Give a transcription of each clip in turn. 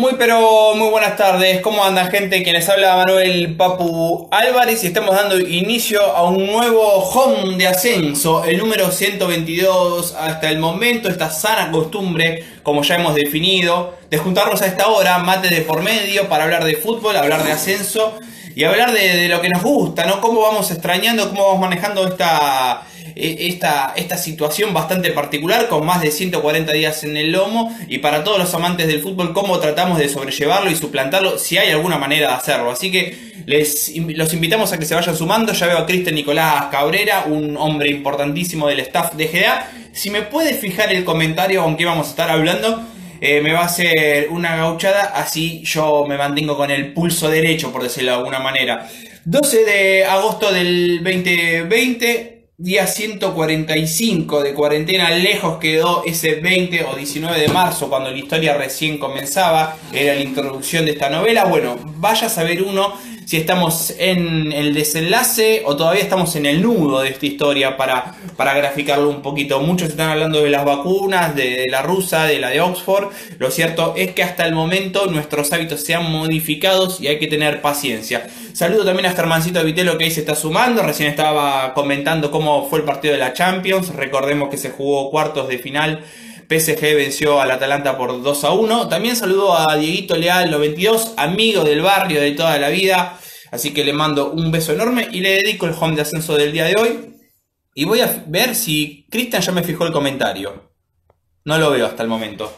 Muy pero muy buenas tardes, ¿cómo anda gente? Quien les habla Manuel Papu Álvarez y estamos dando inicio a un nuevo home de ascenso, el número 122 hasta el momento, esta sana costumbre, como ya hemos definido, de juntarnos a esta hora, mate de por medio, para hablar de fútbol, hablar de ascenso y hablar de, de lo que nos gusta, ¿no? Cómo vamos extrañando, cómo vamos manejando esta esta, esta situación bastante particular con más de 140 días en el lomo y para todos los amantes del fútbol cómo tratamos de sobrellevarlo y suplantarlo si hay alguna manera de hacerlo. Así que les, los invitamos a que se vayan sumando. Ya veo a Cristian Nicolás Cabrera, un hombre importantísimo del staff de GDA. Si me puede fijar el comentario con qué vamos a estar hablando, eh, me va a hacer una gauchada, así yo me mantengo con el pulso derecho, por decirlo de alguna manera. 12 de agosto del 2020, día 145 de cuarentena, lejos quedó ese 20 o 19 de marzo, cuando la historia recién comenzaba, era la introducción de esta novela. Bueno, vaya a saber uno si estamos en el desenlace o todavía estamos en el nudo de esta historia para, para graficarlo un poquito. Muchos están hablando de las vacunas, de, la rusa, de la de Oxford. Lo cierto es que hasta el momento nuestros hábitos se han modificado y hay que tener paciencia. Saludo también a Germancito Vitelo que ahí se está sumando. Recién estaba comentando cómo fue el partido de la Champions. Recordemos que se jugó cuartos de final PSG venció al Atalanta por 2 a 1. También saludo a Dieguito Leal 92, amigo del barrio de toda la vida. Así que le mando un beso enorme y le dedico el home de ascenso del día de hoy. Y voy a ver si Cristian ya me fijó el comentario. No lo veo hasta el momento.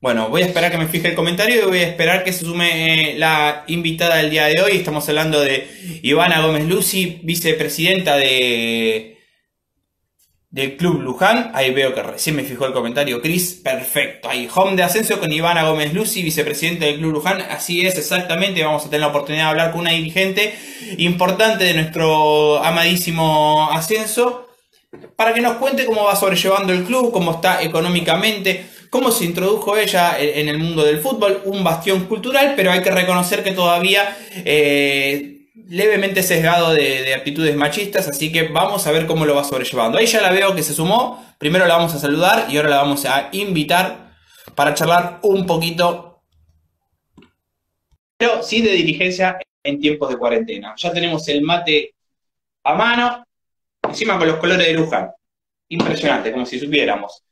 Bueno, voy a esperar que me fije el comentario y voy a esperar que se sume eh, la invitada del día de hoy. Estamos hablando de Ivana Gómez Lucy, vicepresidenta de del Club Luján. Ahí veo que recién me fijó el comentario Chris. Perfecto. Ahí, home de ascenso con Ivana Gómez Lucy, vicepresidente del Club Luján. Así es, exactamente. Vamos a tener la oportunidad de hablar con una dirigente importante de nuestro amadísimo ascenso. Para que nos cuente cómo va sobrellevando el club, cómo está económicamente, cómo se introdujo ella en el mundo del fútbol, un bastión cultural, pero hay que reconocer que todavía eh, levemente sesgado de, actitudes machistas, así que vamos a ver cómo lo va sobrellevando. Ahí ya la veo que se sumó, primero la vamos a saludar y ahora la vamos a invitar para charlar un poquito, pero sí de dirigencia en tiempos de cuarentena. Ya tenemos el mate a mano, encima con los colores de Luján. Impresionante, como si supiéramos.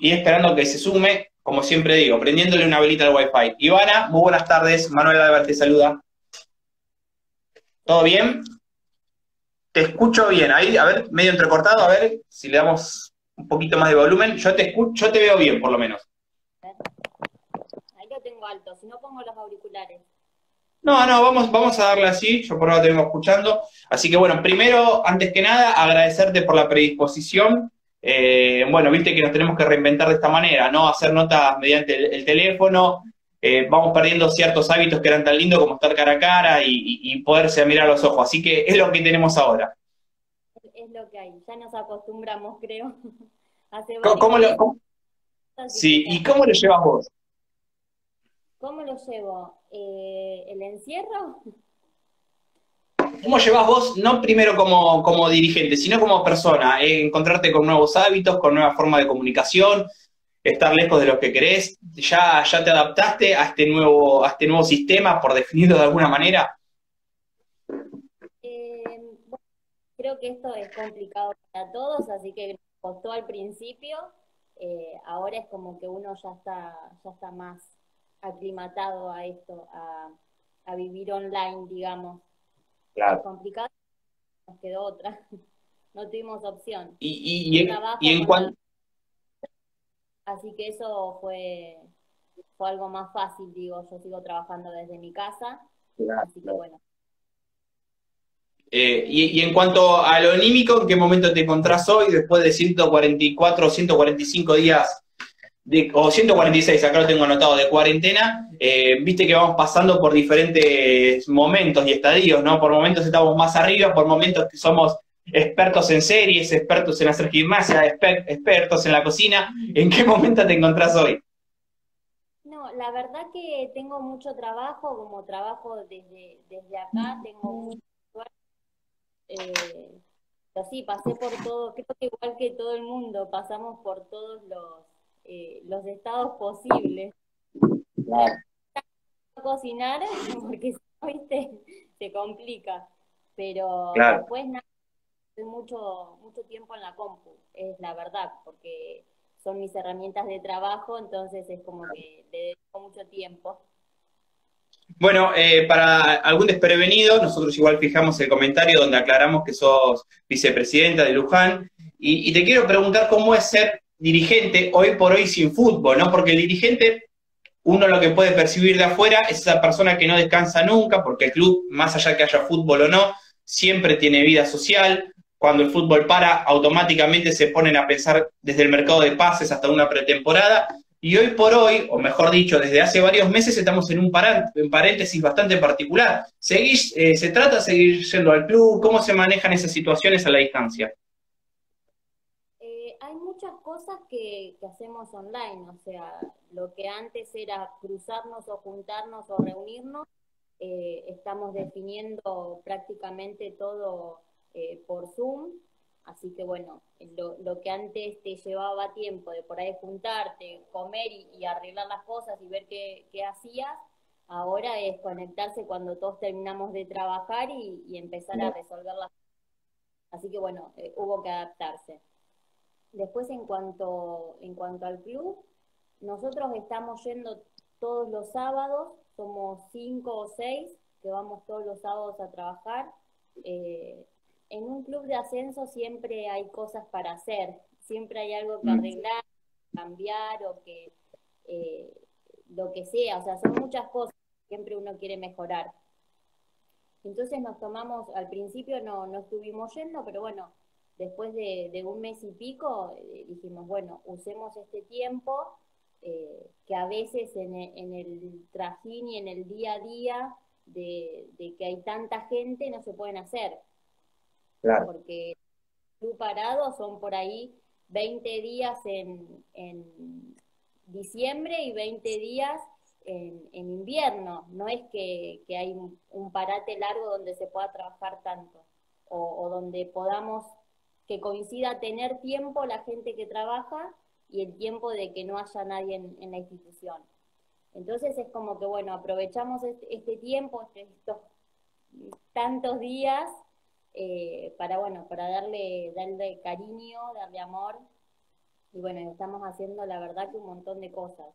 Y esperando que se sume, como siempre digo, prendiéndole una velita al wifi. Ivana, muy buenas tardes. Manuel Albert te saluda. ¿Todo bien? Te escucho bien. Ahí, a ver, medio entrecortado, a ver si le damos un poquito más de volumen. Yo te escucho, yo te veo bien, por lo menos. Ahí lo tengo alto, si no pongo los auriculares. No, no, vamos, vamos a darle así, yo por ahora te vengo escuchando. Así que bueno, primero, antes que nada, agradecerte por la predisposición. Eh, bueno, viste que nos tenemos que reinventar de esta manera, ¿no? Hacer notas mediante el teléfono, eh, vamos perdiendo ciertos hábitos que eran tan lindos como estar cara a cara y, poderse mirar a los ojos. Así que es lo que tenemos ahora. Es lo que hay, ya nos acostumbramos, creo. ¿Cómo, lo, sí, ¿y cómo lo llevas vos? ¿Cómo lo llevo? Eh, ¿El encierro? ¿Cómo llevas vos, no primero como, como dirigente, sino como persona? Eh, encontrarte con nuevos hábitos, con nueva forma de comunicación, estar lejos de lo que querés? ¿Ya, ya te adaptaste a este, nuevo, a este nuevo sistema, por definirlo de alguna manera? Eh, creo que esto es complicado para todos, así que costó al principio. Eh, ahora es como que uno ya está, ya está más aclimatado a esto, a, vivir online, digamos. Claro. complicado, nos quedó otra. No tuvimos opción. Y, y, y en cuanto Así que eso fue, fue algo más fácil, digo, yo sigo trabajando desde mi casa, así que bueno. Eh, y, en cuanto a lo anímico, ¿en qué momento te encontrás hoy después de 144 o 145 días, de, o 146, acá lo tengo anotado, de cuarentena? Eh, viste que vamos pasando por diferentes momentos y estadios, ¿no? Por momentos estamos más arriba, por momentos que somos expertos en series, expertos en hacer gimnasia, expertos en la cocina. ¿En qué momento te encontrás hoy? No, la verdad que tengo mucho trabajo, como trabajo desde, desde acá, tengo mucho eh, pero sí, pasé por todo, creo que igual que todo el mundo, pasamos por todos los, eh, los estados posibles. cocinar porque ¿viste? se complica. Pero después nada, mucho, mucho tiempo en la compu, es la verdad, porque son mis herramientas de trabajo, entonces es como que le dedico mucho tiempo. Bueno, eh, para algún desprevenido, nosotros igual fijamos el comentario donde aclaramos que sos vicepresidenta de Luján, y, y te quiero preguntar cómo es ser dirigente hoy por hoy sin fútbol, ¿no? Porque el dirigente uno lo que puede percibir de afuera es esa persona que no descansa nunca, porque el club, más allá que haya fútbol o no, siempre tiene vida social. Cuando el fútbol para, automáticamente se ponen a pensar desde el mercado de pases hasta una pretemporada. Y hoy por hoy, o mejor dicho, desde hace varios meses estamos en un paréntesis bastante particular. Eh, ¿Se trata de seguir yendo al club? ¿Cómo se manejan esas situaciones a la distancia? muchas cosas que, hacemos online, o sea, lo que antes era cruzarnos o juntarnos o reunirnos, eh, estamos definiendo prácticamente todo eh, por Zoom, así que bueno, lo, que antes te llevaba tiempo de por ahí juntarte, comer y, arreglar las cosas y ver qué, hacías, ahora es conectarse cuando todos terminamos de trabajar y, empezar a resolver las cosas. Así que bueno, eh, hubo que adaptarse. Después, en cuanto, en cuanto al club, nosotros estamos yendo todos los sábados, somos cinco o seis que vamos todos los sábados a trabajar. Eh, en un club de ascenso siempre hay cosas para hacer, siempre hay algo que mm. arreglar, cambiar o que eh, lo que sea, o sea, son muchas cosas que siempre uno quiere mejorar. Entonces nos tomamos, al principio no, no estuvimos yendo, pero bueno, después de, un mes y pico, eh, dijimos, bueno, usemos este tiempo, eh, que a veces en, el trajín y en el día a día de, que hay tanta gente no se pueden hacer. Porque tú parado son por ahí 20 días en, diciembre y 20 días en, invierno. No es que, hay un, parate largo donde se pueda trabajar tanto o donde podamos que coincida tener tiempo la gente que trabaja y el tiempo de que no haya nadie en, la institución. Entonces es como que, bueno, aprovechamos este, tiempo, este, estos tantos días, eh, para, bueno, para darle, darle cariño, darle amor. Y bueno, estamos haciendo la verdad que un montón de cosas.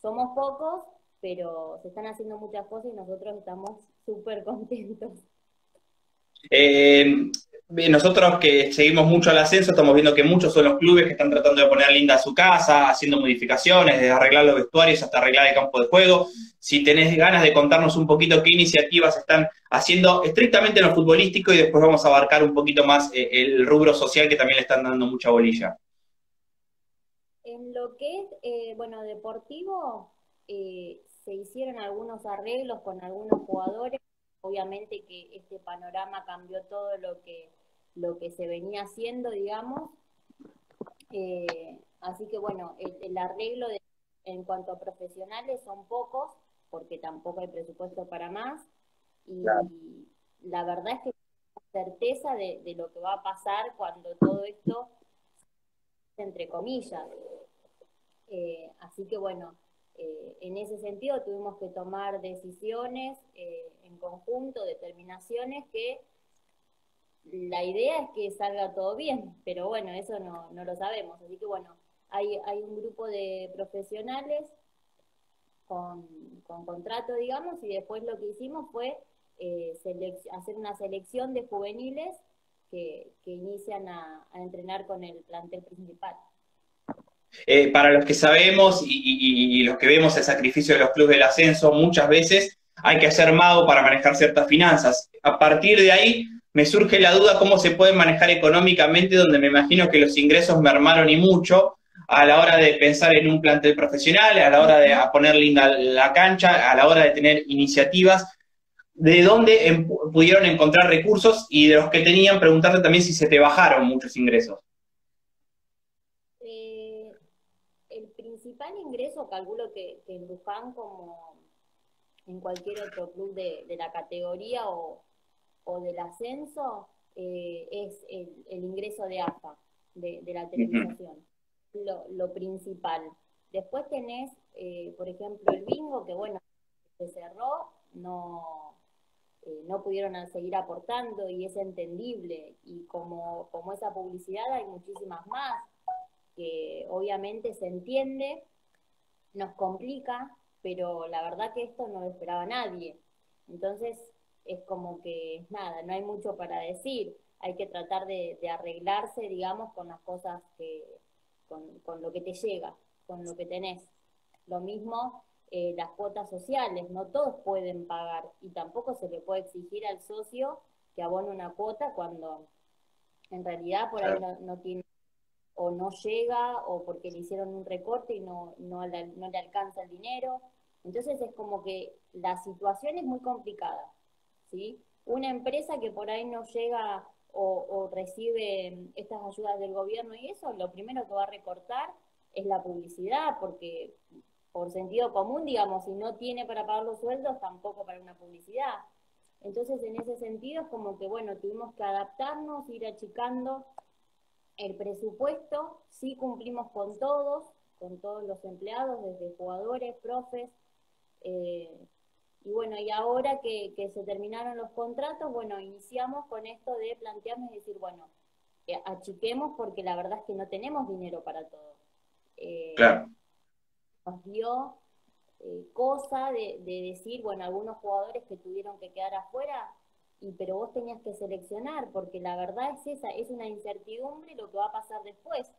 Somos pocos, pero se están haciendo muchas cosas y nosotros estamos súper contentos. Eh, nosotros que seguimos mucho al ascenso, estamos viendo que muchos son los clubes que están tratando de poner linda su casa, haciendo modificaciones, desde arreglar los vestuarios hasta arreglar el campo de juego. Si tenés ganas de contarnos un poquito qué iniciativas están haciendo estrictamente en lo futbolístico y después vamos a abarcar un poquito más eh, el rubro social que también le están dando mucha bolilla. En lo que es, eh, bueno, deportivo, eh, se hicieron algunos arreglos con algunos jugadores. Obviamente que este panorama cambió todo lo que lo que se venía haciendo, digamos. Eh, así que bueno, el, arreglo en cuanto a profesionales son pocos, porque tampoco hay presupuesto para más. Y la verdad es que certeza de, lo que va a pasar cuando todo esto, entre comillas. Eh, así que bueno, eh, en ese sentido tuvimos que tomar decisiones en conjunto, determinaciones que la idea es que salga todo bien, pero bueno, eso no, no lo sabemos. Así que bueno, hay, hay un grupo de profesionales con, contrato, digamos, y después lo que hicimos fue eh, hacer una selección de juveniles que, inician a, entrenar con el plantel principal. Eh, para los que sabemos y, y, los que vemos el sacrificio de los clubes del ascenso, muchas veces hay que hacer mago para manejar ciertas finanzas. A partir de ahí, me surge la duda cómo se puede manejar económicamente, donde me imagino que los ingresos mermaron y mucho a la hora de pensar en un plantel profesional, a la hora de poner linda la cancha, a la hora de tener iniciativas. ¿De dónde pudieron encontrar recursos y de los que tenían, preguntarte también si se te bajaron muchos ingresos? Eh, el principal ingreso, calculo que, en Luján, como en cualquier otro club de la categoría o, o del ascenso eh, es el, ingreso de AFA, de, la televisación, lo, principal. Después tenés, eh, por ejemplo, el bingo, que bueno, se cerró, no, eh, no pudieron seguir aportando y es entendible. Y como, como esa publicidad hay muchísimas más, que obviamente se entiende, nos complica, pero la verdad que esto no lo esperaba nadie. Entonces es como que nada, no hay mucho para decir, hay que tratar de, arreglarse, digamos, con las cosas que, con, con, lo que te llega, con lo que tenés. Lo mismo eh, las cuotas sociales, no todos pueden pagar y tampoco se le puede exigir al socio que abone una cuota cuando en realidad por ahí no, tiene o no llega o porque le hicieron un recorte y no, no, le alcanza el dinero. Entonces es como que la situación es muy complicada, ¿sí? Una empresa que por ahí no llega o, o, recibe estas ayudas del gobierno y eso, lo primero que va a recortar es la publicidad, porque por sentido común, digamos, si no tiene para pagar los sueldos, tampoco para una publicidad. Entonces, en ese sentido, es como que, bueno, tuvimos que adaptarnos, ir achicando el presupuesto, sí cumplimos con todos, con todos los empleados, desde jugadores, profes, eh, y bueno, y ahora que, se terminaron los contratos, bueno, iniciamos con esto de plantearnos y decir, bueno, eh, achiquemos porque la verdad es que no tenemos dinero para todo. Eh, claro nos dio eh, cosa de, decir, bueno, algunos jugadores que tuvieron que quedar afuera, y pero vos tenías que seleccionar, porque la verdad es esa, es una incertidumbre lo que va a pasar después,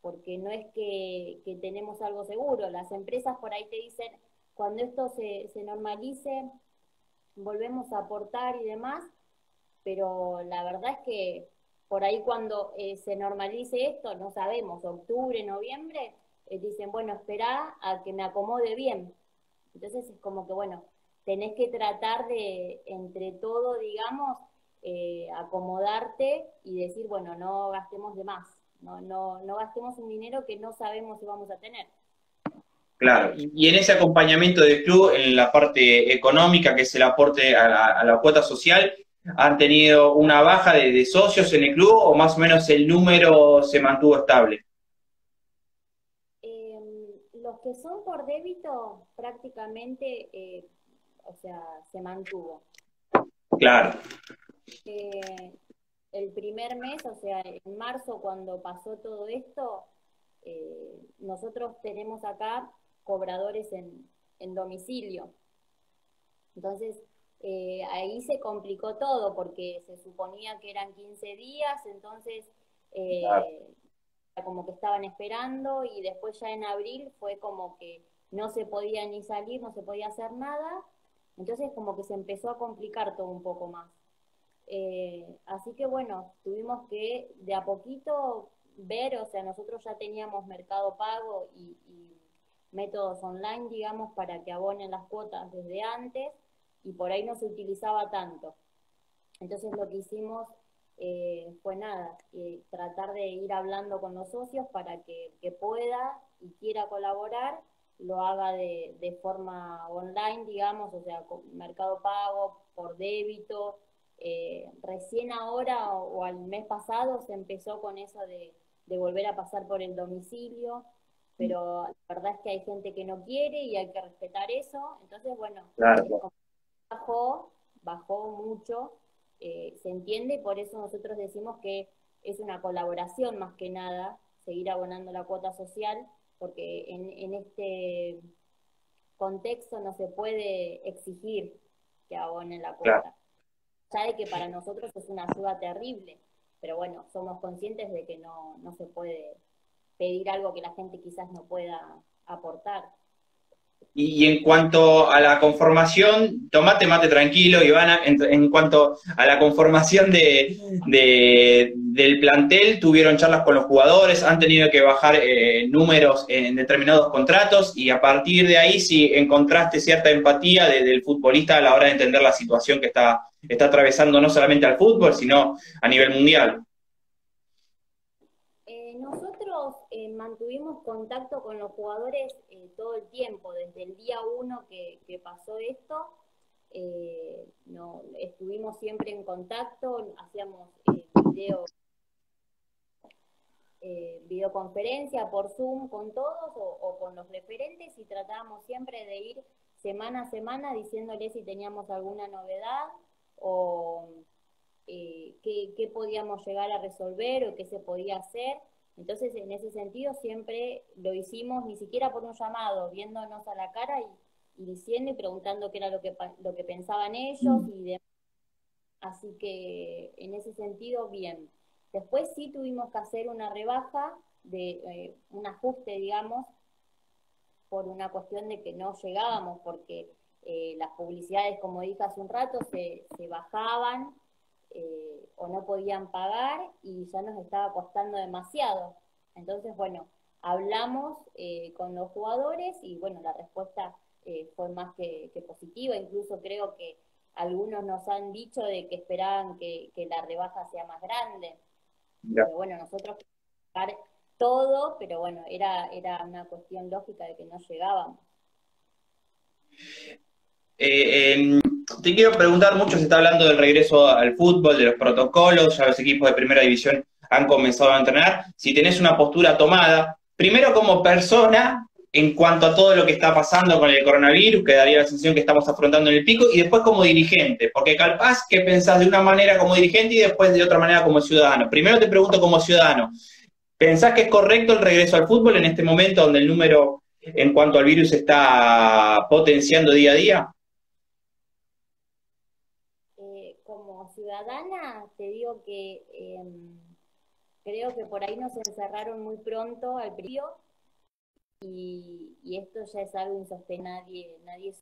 porque no es que, tenemos algo seguro, las empresas por ahí te dicen, cuando esto se, se normalice, volvemos a aportar y demás, pero la verdad es que por ahí cuando eh, se normalice esto, no sabemos, octubre, noviembre, eh, dicen, bueno, espera a que me acomode bien. Entonces es como que, bueno, tenés que tratar de, entre todo, digamos, eh, acomodarte y decir, bueno, no gastemos de más, no, no, no gastemos un dinero que no sabemos si vamos a tener. Claro, y en ese acompañamiento del club, en la parte económica, que es el aporte a la, cuota social, ¿han tenido una baja de, socios en el club o más o menos el número se mantuvo estable? que son por débito prácticamente, eh, o sea, se mantuvo. Claro. Eh, el primer mes, o sea, en marzo cuando pasó todo esto, eh, nosotros tenemos acá cobradores en, domicilio. Entonces, ahí se complicó todo porque se suponía que eran 15 días, entonces como que estaban esperando y después ya en abril fue como que no se podía ni salir, no se podía hacer nada, entonces como que se empezó a complicar todo un poco más. Eh, así que bueno, tuvimos que de a poquito ver, o sea, nosotros ya teníamos mercado pago y, métodos online, digamos, para que abonen las cuotas desde antes y por ahí no se utilizaba tanto. Entonces lo que hicimos eh, fue nada, eh, tratar de ir hablando con los socios para que, que pueda y quiera colaborar, lo haga de, de, forma online, digamos, o sea, con Mercado Pago, por débito. Eh, recién ahora o, al mes pasado se empezó con eso de, de volver a pasar por el domicilio, pero la verdad es que hay gente que no quiere y hay que respetar eso. Entonces, bueno, bajó, bajó mucho eh, se entiende por eso nosotros decimos que es una colaboración más que nada, seguir abonando la cuota social, porque en, este contexto no se puede exigir que abonen la cuota. Ya de que para nosotros es una ayuda terrible, pero bueno, somos conscientes de que no, no se puede pedir algo que la gente quizás no pueda aportar. Y en cuanto a la conformación, tomate mate tranquilo, Ivana, en, en cuanto a la conformación de, del plantel, tuvieron charlas con los jugadores, han tenido que bajar eh, números en determinados contratos y a partir de ahí si encontraste cierta empatía del futbolista a la hora de entender la situación que está, está atravesando no solamente al fútbol, sino a nivel mundial. Eh, mantuvimos contacto con los jugadores eh, todo el tiempo, desde el día uno que, pasó esto, eh, no, estuvimos siempre en contacto, hacíamos videos videoconferencia por Zoom con todos o, con los referentes y tratábamos siempre de ir semana a semana diciéndoles si teníamos alguna novedad o eh, qué, podíamos llegar a resolver o qué se podía hacer. Entonces, en ese sentido, siempre lo hicimos ni siquiera por un llamado, viéndonos a la cara y, diciendo y preguntando qué era lo que, lo que pensaban ellos mm. y demás. Así que, en ese sentido, bien. Después sí tuvimos que hacer una rebaja, de eh, un ajuste, digamos, por una cuestión de que no llegábamos, porque eh, las publicidades, como dije hace un rato, se, se bajaban eh, o no podían pagar y ya nos estaba costando demasiado. Entonces, bueno, hablamos eh, con los jugadores y bueno, la respuesta eh, fue más que, positiva, incluso creo que algunos nos han dicho de que esperaban que, la rebaja sea más grande. Pero bueno, nosotros pagar todo, pero bueno, era, era una cuestión lógica de que no llegábamos. Eh, te quiero preguntar, mucho se está hablando del regreso al fútbol, de los protocolos, ya los equipos de primera división han comenzado a entrenar. Si tenés una postura tomada, primero como persona, en cuanto a todo lo que está pasando con el coronavirus, que daría la sensación que estamos afrontando en el pico, y después como dirigente, porque capaz que pensás de una manera como dirigente y después de otra manera como ciudadano. Primero te pregunto como ciudadano, ¿pensás que es correcto el regreso al fútbol en este momento donde el número en cuanto al virus está potenciando día a día? ciudadana, te digo que em, creo que por ahí nos encerraron muy pronto al principio y, esto ya es algo insostenible. Nadie, nadie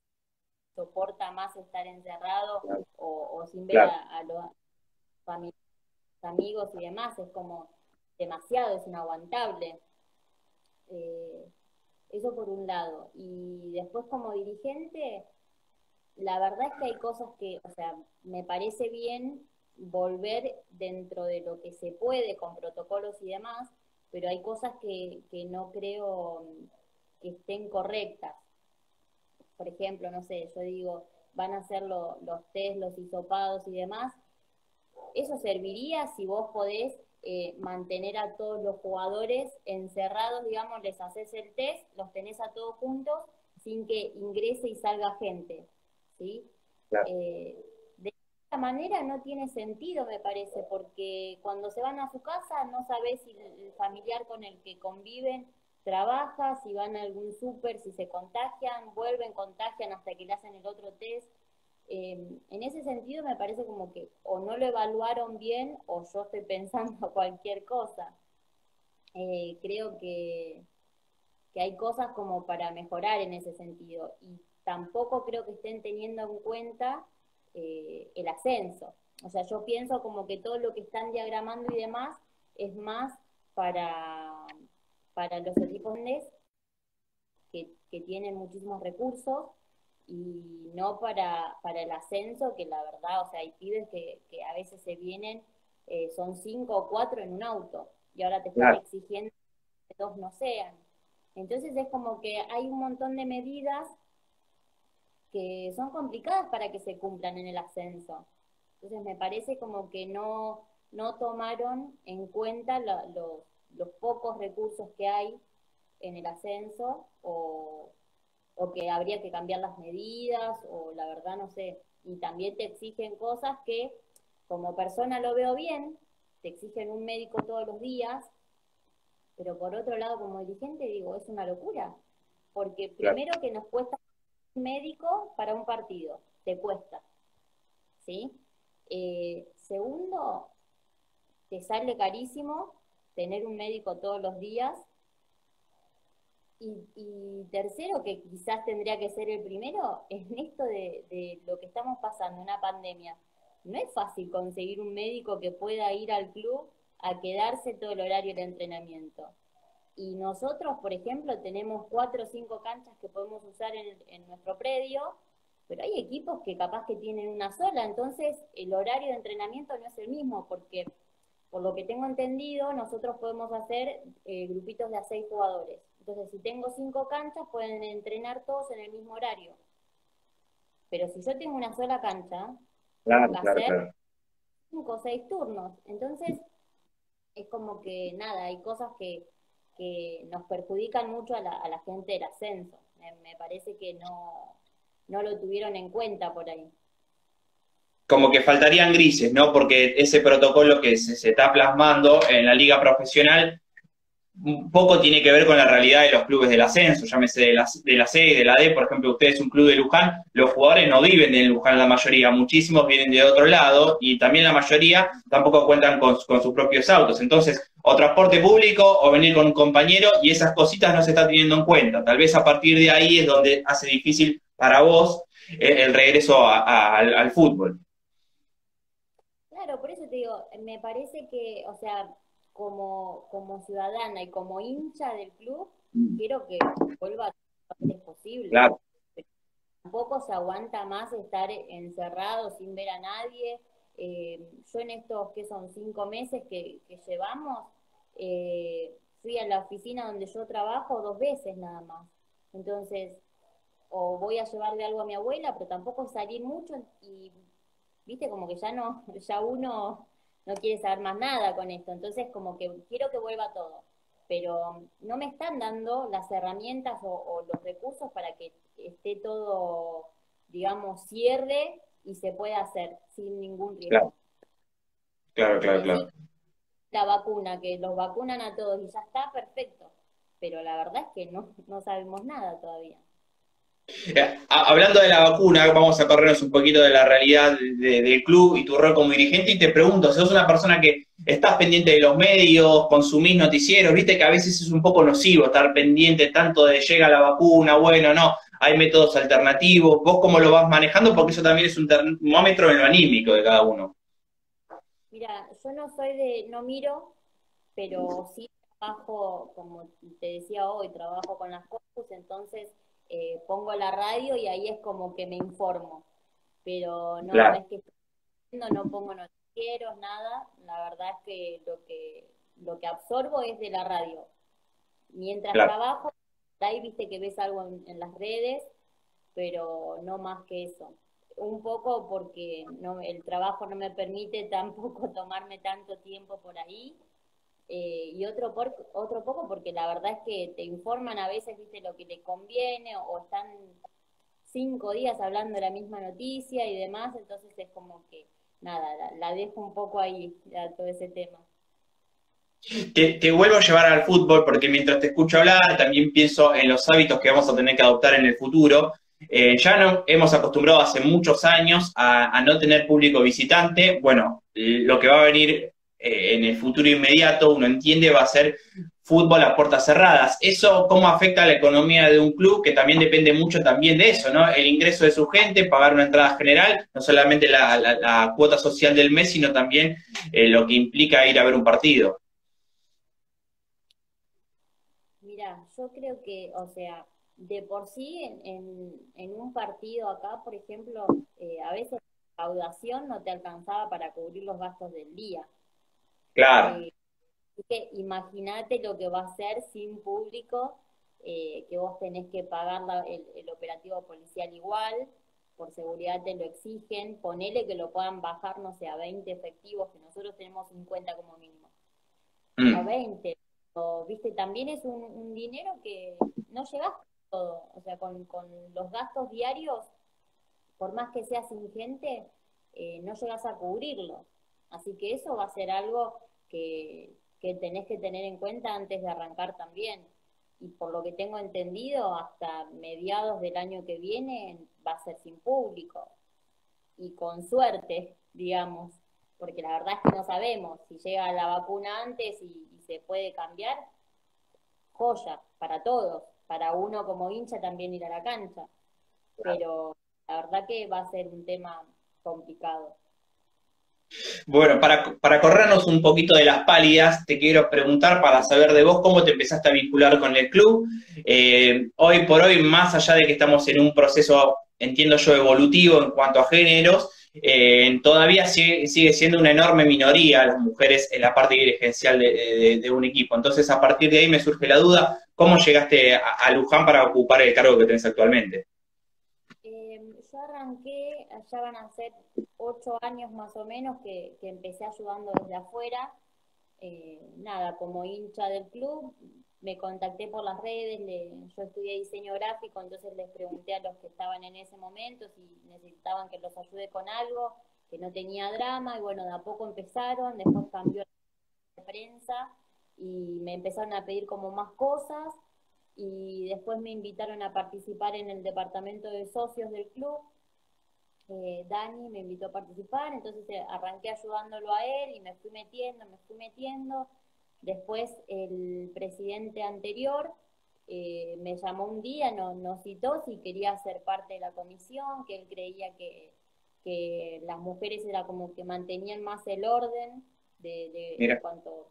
soporta más estar encerrado o, sin ver a, los amigos y demás. Es como demasiado, es inaguantable. Eh, eso por un lado. Y después como dirigente, la verdad es que hay cosas que, o sea, me parece bien volver dentro de lo que se puede con protocolos y demás, pero hay cosas que, no creo que estén correctas. Por ejemplo, no sé, yo digo, van a hacer los test, los hisopados y demás. Eso serviría si vos podés eh, mantener a todos los jugadores encerrados, digamos, les haces el test, los tenés a todos juntos sin que ingrese y salga gente. ¿sí? Eh, manera no tiene sentido, me parece, porque cuando se van a su casa no sabes si el familiar con el que conviven trabaja, si van a algún súper, si se contagian, vuelven, contagian hasta que le hacen el otro test. Eh, en ese sentido me parece como que o no lo evaluaron bien o yo estoy pensando cualquier cosa. Eh, creo que, que hay cosas como para mejorar en ese sentido. Y tampoco creo que estén teniendo en cuenta eh, el ascenso. O sea, yo pienso como que todo lo que están diagramando y demás es más para, para los equipos que, que tienen muchísimos recursos y no para, para el ascenso, que la verdad, o sea, hay pibes que, que a veces se vienen, eh, son cinco o cuatro en un auto, y ahora te están exigiendo que dos no sean. Entonces es como que hay un montón de medidas que son complicadas para que se cumplan en el ascenso. Entonces me parece como que no, no tomaron en cuenta los pocos recursos que hay en el ascenso o, o que habría que cambiar las medidas o la verdad no sé. Y también te exigen cosas que como persona lo veo bien, te exigen un médico todos los días, pero por otro lado como dirigente digo, es una locura, porque primero que nos cuesta médico para un partido, te cuesta. ¿Sí? Eh, segundo, te sale carísimo tener un médico todos los días. Y, tercero, que quizás tendría que ser el primero, en esto de, de lo que estamos pasando, una pandemia. No es fácil conseguir un médico que pueda ir al club a quedarse todo el horario de entrenamiento. Y nosotros, por ejemplo, tenemos cuatro o cinco canchas que podemos usar en, nuestro predio, pero hay equipos que capaz que tienen una sola, entonces el horario de entrenamiento no es el mismo, porque por lo que tengo entendido, nosotros podemos hacer eh, grupitos de a seis jugadores. Entonces, si tengo cinco canchas, pueden entrenar todos en el mismo horario. Pero si yo tengo una sola cancha, claro, hacer cinco o seis turnos. Entonces, es como que nada, hay cosas que, que nos perjudican mucho a la, a la gente del ascenso. Me, parece que no, no lo tuvieron en cuenta por ahí. Como que faltarían grises, ¿no? Porque ese protocolo que se, se está plasmando en la liga profesional un poco tiene que ver con la realidad de los clubes del ascenso, llámese de la, de la C de la D, por ejemplo, usted es un club de Luján, los jugadores no viven en Luján la mayoría, muchísimos vienen de otro lado y también la mayoría tampoco cuentan con, sus propios autos. Entonces, o transporte público o venir con un compañero y esas cositas no se están teniendo en cuenta. Tal vez a partir de ahí es donde hace difícil para vos el, regreso al, al fútbol. Claro, por eso te digo, me parece que, o sea, como, como ciudadana y como hincha del club, mm. quiero que vuelva lo antes posible. Claro. Tampoco se aguanta más estar encerrado sin ver a nadie. Eh, yo en estos que son cinco meses que, llevamos, eh, fui a la oficina donde yo trabajo dos veces nada más. Entonces, o voy a llevarle algo a mi abuela, pero tampoco salir mucho y, viste, como que ya no, ya uno no quiere saber más nada con esto. Entonces, como que quiero que vuelva todo, pero no me están dando las herramientas o, los recursos para que esté todo, digamos, cierre y se pueda hacer sin ningún riesgo. Claro, claro, claro. La vacuna, que los vacunan a todos y ya está, perfecto. Pero la verdad es que no, no sabemos nada todavía. Eh, hablando de la vacuna, vamos a corrernos un poquito de la realidad del club y tu rol como dirigente y te pregunto, si sos una persona que estás pendiente de los medios, consumís noticieros, viste que a veces es un poco nocivo estar pendiente tanto de llega la vacuna, bueno, no, hay métodos alternativos, vos cómo lo vas manejando porque eso también es un termómetro en lo anímico de cada uno. Mira, yo no soy de, no miro, pero sí trabajo, como te decía hoy, trabajo con las cosas, entonces eh, pongo la radio y ahí es como que me informo. Pero no, es que no pongo noticieros, nada. La verdad es que lo que lo que absorbo es de la radio. Mientras trabajo, ahí viste que ves algo en, las redes, pero no más que eso. Un poco porque no, el trabajo no me permite tampoco tomarme tanto tiempo por ahí eh, y otro, por, otro poco porque la verdad es que te informan a veces, viste, lo que te conviene o, están cinco días hablando de la misma noticia y demás, entonces es como que, nada, la, dejo un poco ahí, todo ese tema. Te, vuelvo a llevar al fútbol porque mientras te escucho hablar también pienso en los hábitos que vamos a tener que adoptar en el futuro. Eh, ya no, hemos acostumbrado hace muchos años a, no tener público visitante. Bueno, lo que va a venir eh, en el futuro inmediato, uno entiende, va a ser fútbol a puertas cerradas. ¿Eso cómo afecta a la economía de un club? Que también depende mucho también de eso, ¿no? El ingreso de su gente, pagar una entrada general, no solamente la, cuota social del mes, sino también eh, lo que implica ir a ver un partido. Mira, yo creo que, o sea, de por sí en, un partido acá, por ejemplo, eh, a veces la recaudación no te alcanzaba para cubrir los gastos del día. Claro. Eh, imagínate lo que va a ser sin público, eh, que vos tenés que pagar el, operativo policial igual, por seguridad te lo exigen, ponele que lo puedan bajar, no sé, a 20 efectivos, que nosotros tenemos 50 como mínimo. Mm. A 20. viste, también es un, dinero que no llegas todo. O sea, con, los gastos diarios, por más que seas ingente, eh, no llegas a cubrirlo. Así que eso va a ser algo que, tenés que tener en cuenta antes de arrancar también. Y por lo que tengo entendido, hasta mediados del año que viene va a ser sin público. Y con suerte, digamos, porque la verdad es que no sabemos si llega la vacuna antes y, se puede cambiar, joya para todos, para uno como hincha también ir a la cancha. Pero la verdad que va a ser un tema complicado. Bueno, para, para, corrernos un poquito de las pálidas, te quiero preguntar para saber de vos cómo te empezaste a vincular con el club. Eh, hoy por hoy, más allá de que estamos en un proceso, entiendo yo, evolutivo en cuanto a géneros, eh, todavía sigue, siendo una enorme minoría las mujeres en la parte dirigencial de, un equipo. Entonces, a partir de ahí me surge la duda, ¿cómo llegaste a, Luján para ocupar el cargo que tenés actualmente? arranqué, ya van a ser ocho años más o menos que, empecé ayudando desde afuera. Eh, nada, como hincha del club, me contacté por las redes, yo estudié diseño gráfico, entonces les pregunté a los que estaban en ese momento si necesitaban que los ayude con algo, que no tenía drama, y bueno, de a poco empezaron, después cambió la prensa y me empezaron a pedir como más cosas, y después me invitaron a participar en el departamento de socios del club. Eh, Dani me invitó a participar, entonces eh, arranqué ayudándolo a él y me fui metiendo, me fui metiendo Después el presidente anterior eh, me llamó un día, nos no citó si quería ser parte de la comisión, que él creía que, las mujeres era como que mantenían más el orden de, en cuanto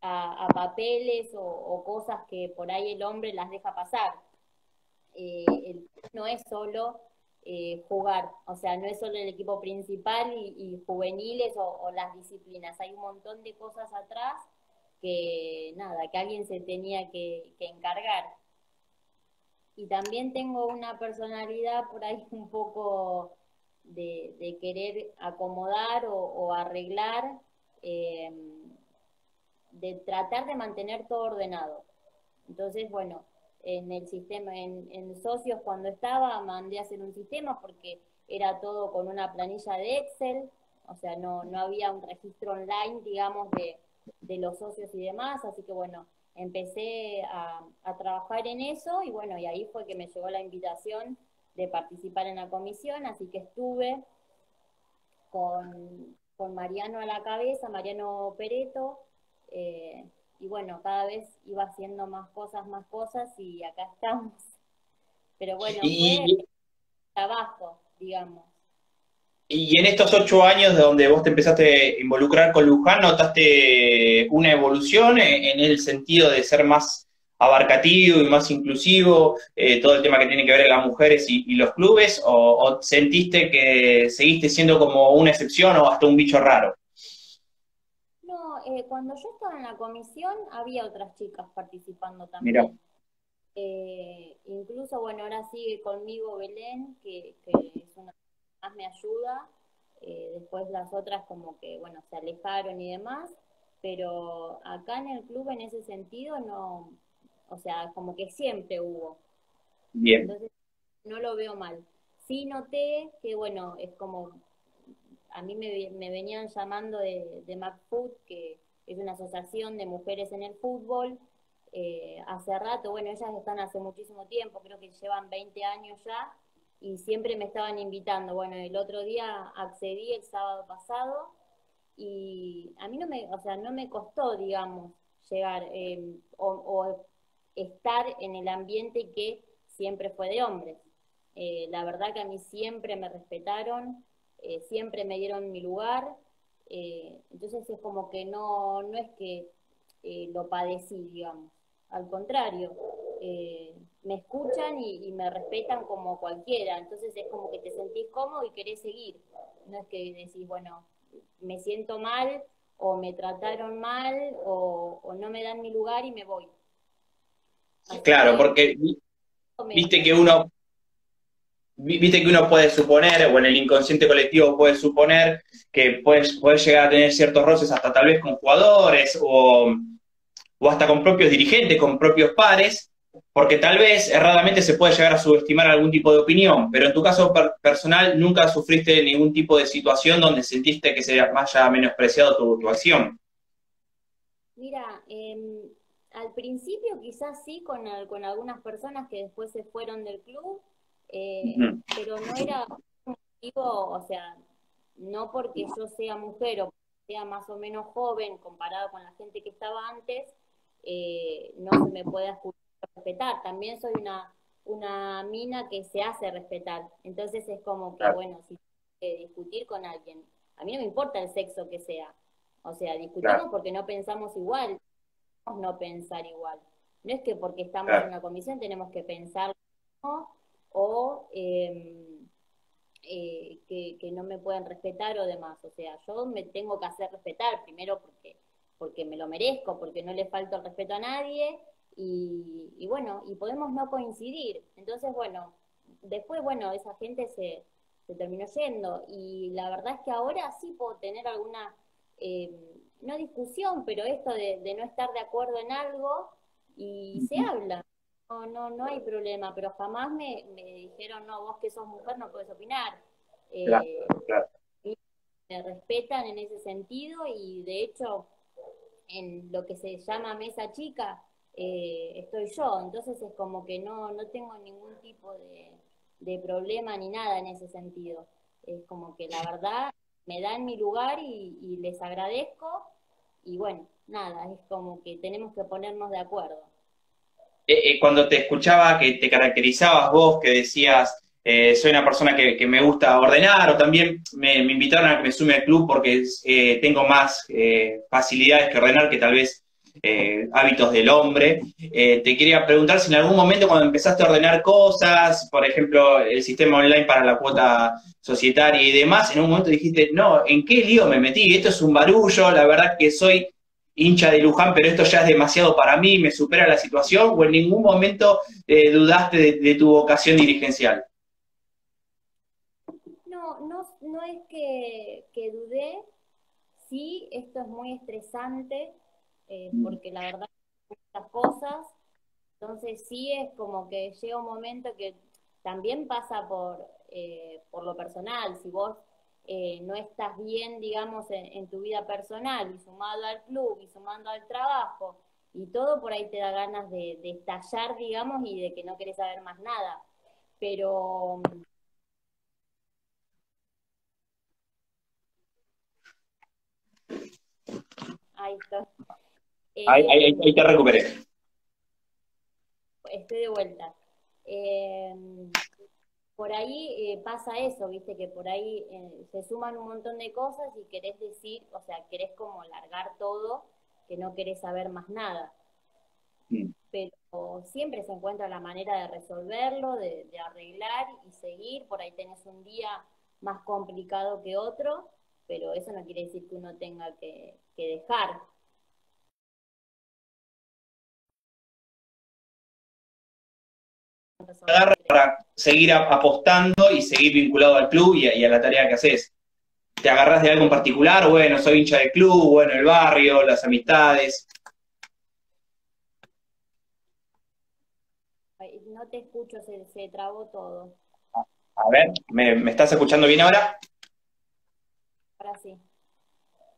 a, papeles o, cosas que por ahí el hombre las deja pasar. Eh, el, no es solo eh, jugar, o sea, no es solo el equipo principal y, juveniles o las disciplinas, hay un montón de cosas atrás que nada, que alguien se tenía que, encargar. Y también tengo una personalidad por ahí un poco de, querer acomodar o, arreglar, eh, de tratar de mantener todo ordenado. Entonces, bueno, en el sistema, en, socios cuando estaba, mandé a hacer un sistema porque era todo con una planilla de Excel, o sea, no, no había un registro online, digamos, de, de los socios y demás, así que bueno, empecé a, trabajar en eso y bueno, y ahí fue que me llegó la invitación de participar en la comisión, así que estuve con, Mariano a la cabeza, Mariano Pereto, eh, y bueno, cada vez iba haciendo más cosas, más cosas y acá estamos. Pero bueno, fue trabajo, digamos. Y en estos ocho años de donde vos te empezaste a involucrar con Luján, ¿notaste una evolución en el sentido de ser más abarcativo y más inclusivo, eh, todo el tema que tiene que ver con las mujeres y, los clubes, o, sentiste que seguiste siendo como una excepción o hasta un bicho raro? No, eh, cuando yo estaba en la comisión había otras chicas participando también. Eh, incluso, bueno, ahora sigue conmigo Belén, que, que es una me ayuda, eh, después las otras como que, bueno, se alejaron y demás, pero acá en el club en ese sentido no, o sea, como que siempre hubo. Bien. Entonces, no lo veo mal. Sí noté que, bueno, es como, a mí me, venían llamando de, de MacFood, que es una asociación de mujeres en el fútbol, eh, hace rato, bueno, ellas están hace muchísimo tiempo, creo que llevan 20 años ya, y siempre me estaban invitando. Bueno, el otro día accedí el sábado pasado y a mí no me, o sea, no me costó, digamos, llegar em, o, estar en el ambiente que siempre fue de hombres. Eh, la verdad que a mí siempre me respetaron, eh, siempre me dieron mi lugar, eh, entonces es como que no, no es que lo padecí, digamos, al contrario, me escuchan y, me respetan como cualquiera, entonces es como que te sentís cómodo y querés seguir, no es que decís, bueno, me siento mal o me trataron mal o, no me dan mi lugar y me voy. claro, porque viste que uno viste que uno puede suponer, o en el inconsciente colectivo puede suponer que puedes, puedes llegar a tener ciertos roces hasta tal vez con jugadores o, o hasta con propios dirigentes, con propios pares, porque tal vez erradamente se puede llegar a subestimar algún tipo de opinión, pero en tu caso personal nunca sufriste ningún tipo de situación donde sentiste que se haya menospreciado tu, acción. Mira, em, al principio quizás sí con, con algunas personas que después se fueron del club, eh, pero no era un motivo, o sea, no porque yo sea mujer o sea más o menos joven comparado con la gente que estaba antes, eh, no se me puede escuchar respetar, también soy una, una mina que se hace respetar. Entonces es como que, bueno, si que discutir con alguien, a mí no me importa el sexo que sea. O sea, discutimos porque no pensamos igual, no pensar igual. No es que porque estamos en una comisión tenemos que pensar o em, eh, que, que, no me pueden respetar o demás. O sea, yo me tengo que hacer respetar primero porque, porque me lo merezco, porque no le falto el respeto a nadie y, bueno, y podemos no coincidir. Entonces, bueno, después, bueno, esa gente se, se terminó yendo y la verdad es que ahora sí puedo tener alguna, eh, no discusión, pero esto de, no estar de acuerdo en algo y se habla. No, no, no hay problema, pero jamás me, me dijeron, no, vos que sos mujer no puedes opinar. Eh, me respetan en ese sentido y de hecho en lo que se llama mesa chica eh, estoy yo, entonces es como que no, no tengo ningún tipo de, de problema ni nada en ese sentido. Es como que la verdad me dan mi lugar y, les agradezco y bueno, nada, es como que tenemos que ponernos de acuerdo. Eh, eh, cuando te escuchaba que te caracterizabas vos, que decías, eh, soy una persona que, me gusta ordenar, o también me, invitaron a que me sume al club porque tengo más facilidades que ordenar que tal vez hábitos del hombre. Te quería preguntar si en algún momento cuando empezaste a ordenar cosas, por ejemplo, el sistema online para la cuota societaria y demás, en un momento dijiste, no, ¿en qué lío me metí? Esto es un barullo, la verdad que soy hincha de Luján, pero esto ya es demasiado para mí, me supera la situación, o en ningún momento eh, dudaste de, tu vocación dirigencial? No, no, es que, que dudé, sí, esto es muy estresante, eh, mm. porque la verdad muchas cosas, entonces sí es como que llega un momento que también pasa por, eh, por lo personal, si vos eh, no estás bien, digamos, en, tu vida personal y sumado al club y sumando al trabajo y todo por ahí te da ganas de, de estallar, digamos, y de que no querés saber más nada. Pero ahí está. ahí, ahí, te recuperé. Estoy de vuelta. Em, por ahí eh, pasa eso, viste, que por ahí eh, se suman un montón de cosas y querés decir, o sea, querés como largar todo, que no querés saber más nada. Mm. Pero siempre se encuentra la manera de resolverlo, de, arreglar y seguir. Por ahí tenés un día más complicado que otro, pero eso no quiere decir que uno tenga que, que dejar. Para seguir apostando y seguir vinculado al club y a, la tarea que haces? ¿Te agarras de algo en particular? Bueno, soy hincha del club, bueno, el barrio, las amistades. No te escucho, se, trabó todo. A ver, ¿me, estás escuchando bien ahora? Ahora sí.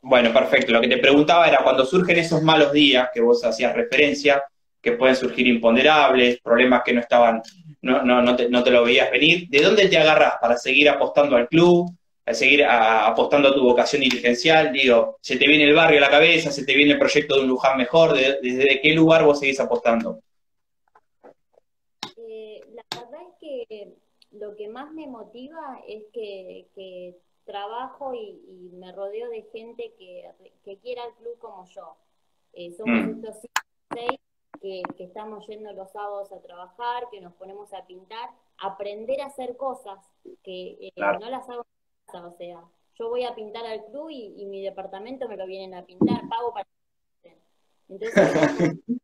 Bueno, perfecto. Lo que te preguntaba era cuando surgen esos malos días que vos hacías referencia, que pueden surgir imponderables, problemas que no estaban, no, no, no, te, no te lo veías venir. ¿De dónde te agarras para seguir apostando al club, a seguir apostando a tu vocación dirigencial? Digo, se te viene el barrio a la cabeza, se te viene el proyecto de un Luján mejor, ¿desde qué lugar vos seguís apostando? Eh, la verdad es que lo que más me motiva es que, trabajo y, me rodeo de gente que, que quiera el club como yo. Eh, somos mm. estos seis que, estamos yendo los sábados a trabajar, que nos ponemos a pintar, aprender a hacer cosas que eh, no las hago en casa, o sea, yo voy a pintar al club y, mi departamento me lo vienen a pintar, pago para entonces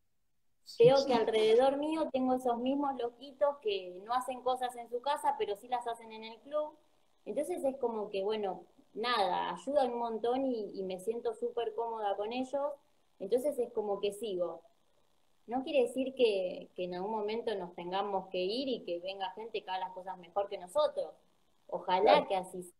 veo que alrededor mío tengo esos mismos loquitos que no hacen cosas en su casa, pero sí las hacen en el club. Entonces es como que, bueno, nada, ayuda un montón y, y me siento súper cómoda con ellos. Entonces es como que sigo no quiere decir que, en algún momento nos tengamos que ir y que venga gente que haga las cosas mejor que nosotros. Ojalá que así sea.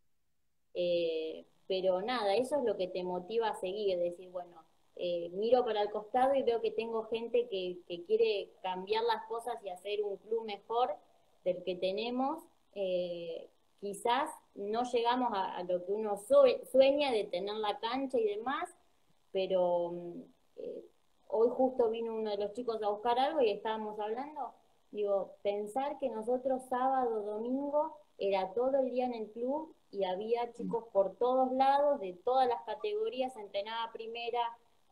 Eh, pero nada, eso es lo que te motiva a seguir, decir, bueno, eh, miro para el costado y veo que tengo gente que, quiere cambiar las cosas y hacer un club mejor del que tenemos. Eh, quizás no llegamos a, lo que uno sueña de tener la cancha y demás, pero mm, hoy justo vino uno de los chicos a buscar algo y estábamos hablando, digo, pensar que nosotros sábado, domingo, era todo el día en el club y había chicos por todos lados, de todas las categorías, entrenaba primera,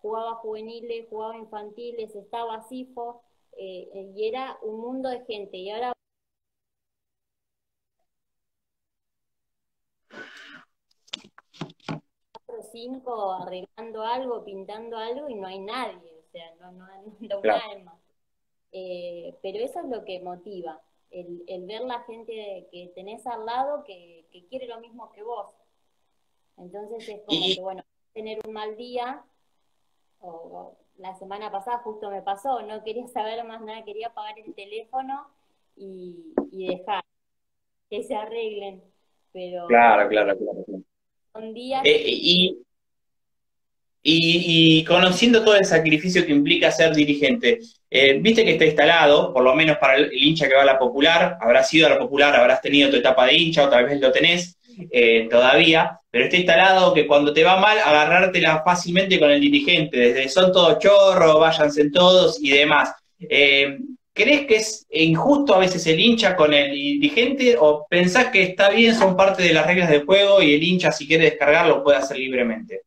jugaba juveniles, jugaba infantiles, estaba CIFO, eh, y era un mundo de gente. Y ahora cinco arreglando algo, pintando algo y no hay nadie sea, no, no, no alma. Eh, pero eso es lo que motiva, el, el, ver la gente que tenés al lado que, que, quiere lo mismo que vos. Entonces es como que, bueno, tener un mal día, o, la semana pasada justo me pasó, no quería saber más nada, quería apagar el teléfono y, dejar que se arreglen. Pero claro, claro, claro. Son días. Eh, y, y, conociendo todo el sacrificio que implica ser dirigente, eh, viste que está instalado, por lo menos para el, hincha que va a la popular, habrás sido a la popular, habrás tenido tu etapa de hincha, o tal vez lo tenés eh, todavía, pero está instalado que cuando te va mal, agarrártela fácilmente con el dirigente, desde son todos chorros, váyanse todos y demás. Eh, ¿Crees que es injusto a veces el hincha con el dirigente o pensás que está bien, son parte de las reglas del juego y el hincha si quiere descargarlo puede hacer libremente?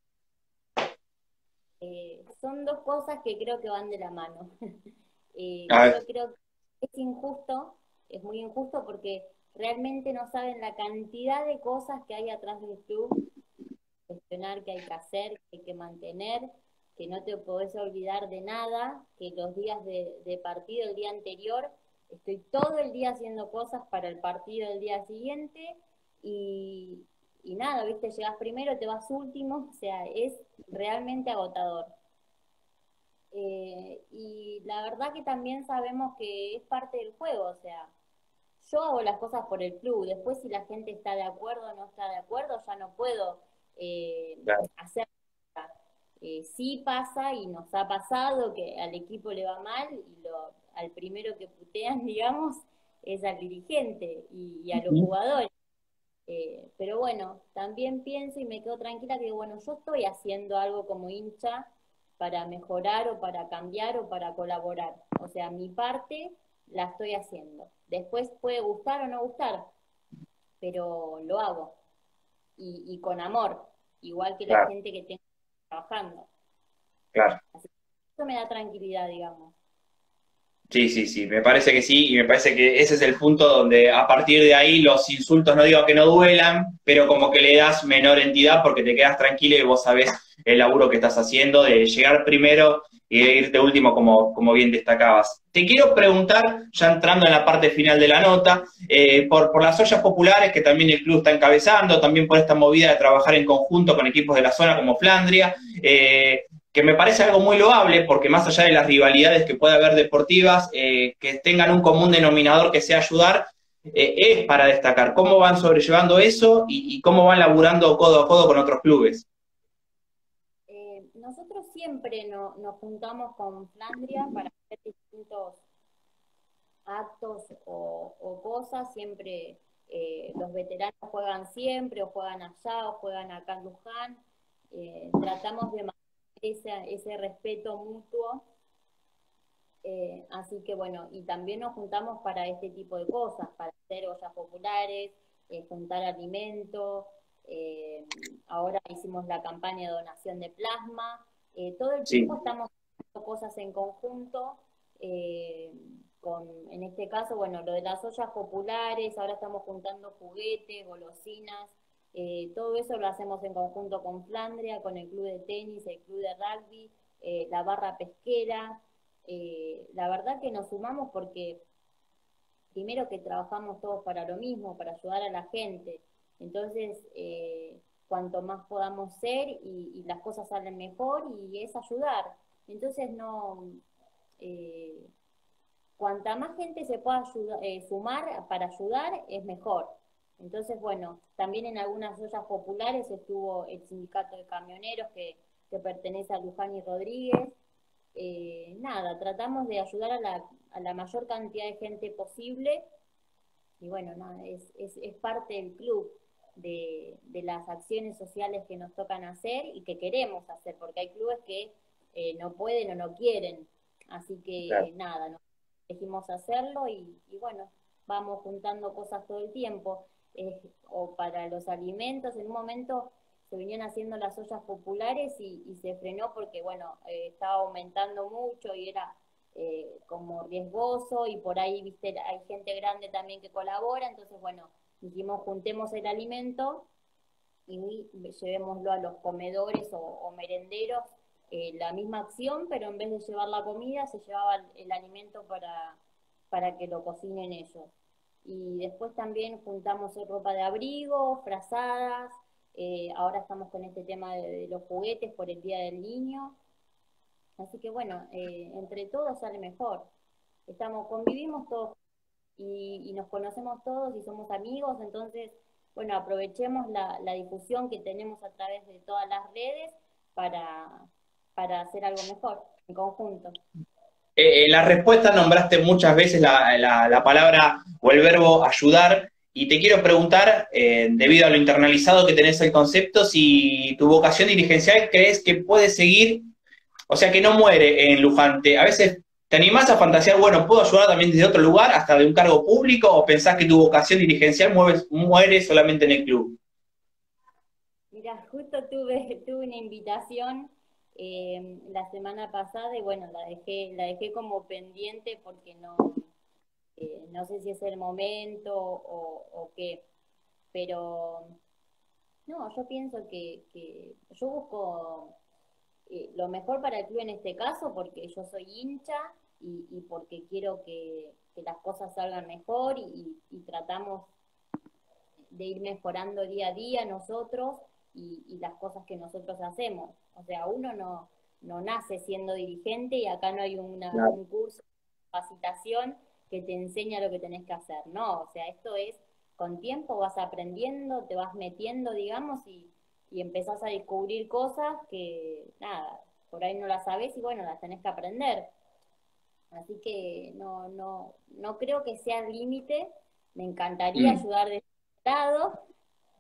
Eh, cosas que creo que van de la mano. yo creo que es injusto, es muy injusto porque realmente no saben la cantidad de cosas que hay atrás del club, gestionar, que hay que hacer, que hay que mantener, que no te podés olvidar de nada, que los días de, partido, el día anterior, estoy todo el día haciendo cosas para el partido del día siguiente y, nada, viste, llegas primero, te vas último, o sea, es realmente agotador. Eh, y la verdad que también sabemos que es parte del juego, o sea, yo hago las cosas por el club, después si la gente está de acuerdo o no está de acuerdo, ya no puedo eh, hacer eh, sí pasa y nos ha pasado que al equipo le va mal y lo, al primero que putean, digamos, es al dirigente y, a los jugadores. Eh, pero bueno, también pienso y me quedo tranquila que, bueno, yo estoy haciendo algo como hincha para mejorar o para cambiar o para colaborar. O sea, mi parte la estoy haciendo. Después puede gustar o no gustar, pero lo hago. Y, con amor, igual que la gente que tengo trabajando. Claro. eso me da tranquilidad, digamos. Sí, sí, sí, me parece que sí, y me parece que ese es el punto donde a partir de ahí los insultos no digo que no duelan, pero como que le das menor entidad porque te quedas tranquilo y vos sabés el laburo que estás haciendo de llegar primero y de irte último como, como bien destacabas. Te quiero preguntar, ya entrando en la parte final de la nota, eh, por, las ollas populares que también el club está encabezando, también por esta movida de trabajar en conjunto con equipos de la zona como Flandria, eh, que me parece algo muy loable, porque más allá de las rivalidades que pueda haber deportivas, eh, que tengan un común denominador que sea ayudar, es para destacar. ¿Cómo van sobrellevando eso y, cómo van laburando codo a codo con otros clubes? nosotros siempre nos juntamos con Flandria para hacer distintos actos o, cosas, siempre eh, los veteranos juegan siempre, o juegan allá, o juegan acá en Luján. Eh, tratamos de mantener ese, respeto mutuo. Eh, así que bueno, y también nos juntamos para este tipo de cosas, para hacer ollas populares, juntar alimento, eh, ahora hicimos la campaña de donación de plasma. Eh, todo el tiempo estamos haciendo cosas en conjunto. Eh, con, en este caso, bueno, lo de las ollas populares, ahora estamos juntando juguetes, golosinas. Todo eso lo hacemos en conjunto con Flandria, con el club de tenis, el club de rugby, la barra pesquera. la verdad que nos sumamos porque primero que trabajamos todos para lo mismo, para ayudar a la gente. Entonces, eh, cuanto más podamos ser y, las cosas salen mejor y es ayudar. Entonces, no, eh, cuanta más gente se pueda eh, sumar para ayudar, es mejor. Entonces, bueno, también en algunas ollas populares estuvo el sindicato de camioneros que, pertenece a Luján y Rodríguez. nada, tratamos de ayudar a la, a la mayor cantidad de gente posible y bueno, nada, es, es, es parte del club de, las acciones sociales que nos tocan hacer y que queremos hacer, porque hay clubes que eh, no pueden o no quieren. Así que nada, nos elegimos hacerlo y, bueno, vamos juntando cosas todo el tiempo. O para los alimentos, en un momento se venían haciendo las ollas populares y, se frenó porque, bueno, eh, estaba aumentando mucho y era eh, como riesgoso y por ahí, viste, hay gente grande también que colabora, entonces, bueno, dijimos juntemos el alimento y llevémoslo a los comedores o, merenderos, eh, la misma acción, pero en vez de llevar la comida, se llevaba el, alimento para, para que lo cocinen ellos. Y después también juntamos ropa de abrigo, frazadas, eh, ahora estamos con este tema de, los juguetes por el Día del Niño. Así que bueno, eh, entre todos sale mejor. Estamos, convivimos todos y, nos conocemos todos y somos amigos, entonces, bueno, aprovechemos la, difusión que tenemos a través de todas las redes para, para hacer algo mejor en conjunto. Eh, en la respuesta nombraste muchas veces la, la, palabra o el verbo ayudar. Y te quiero preguntar, eh, debido a lo internalizado que tenés el concepto, si tu vocación dirigencial crees que puede seguir, o sea, que no muere en Luján. a veces te animás a fantasear, bueno, ¿puedo ayudar también desde otro lugar, hasta de un cargo público, o pensás que tu vocación dirigencial muere solamente en el club? Mira, justo tuve, tuve una invitación eh, la semana pasada y bueno, la dejé, la dejé como pendiente porque no, eh, no sé si es el momento o, qué, pero no, yo pienso que, yo busco eh, lo mejor para el club en este caso porque yo soy hincha y, porque quiero que, las cosas salgan mejor y tratamos de ir mejorando día a día nosotros y, las cosas que nosotros hacemos. O sea, uno no, no nace siendo dirigente y acá no hay una, un curso de capacitación que te enseña lo que tenés que hacer. No, o sea, esto es con tiempo vas aprendiendo, te vas metiendo, digamos, y, y empezás a descubrir cosas que, nada, por ahí no las sabes y bueno, las tenés que aprender. Así que no, no, no creo que sea el límite. Me encantaría mm. ayudar de este lado,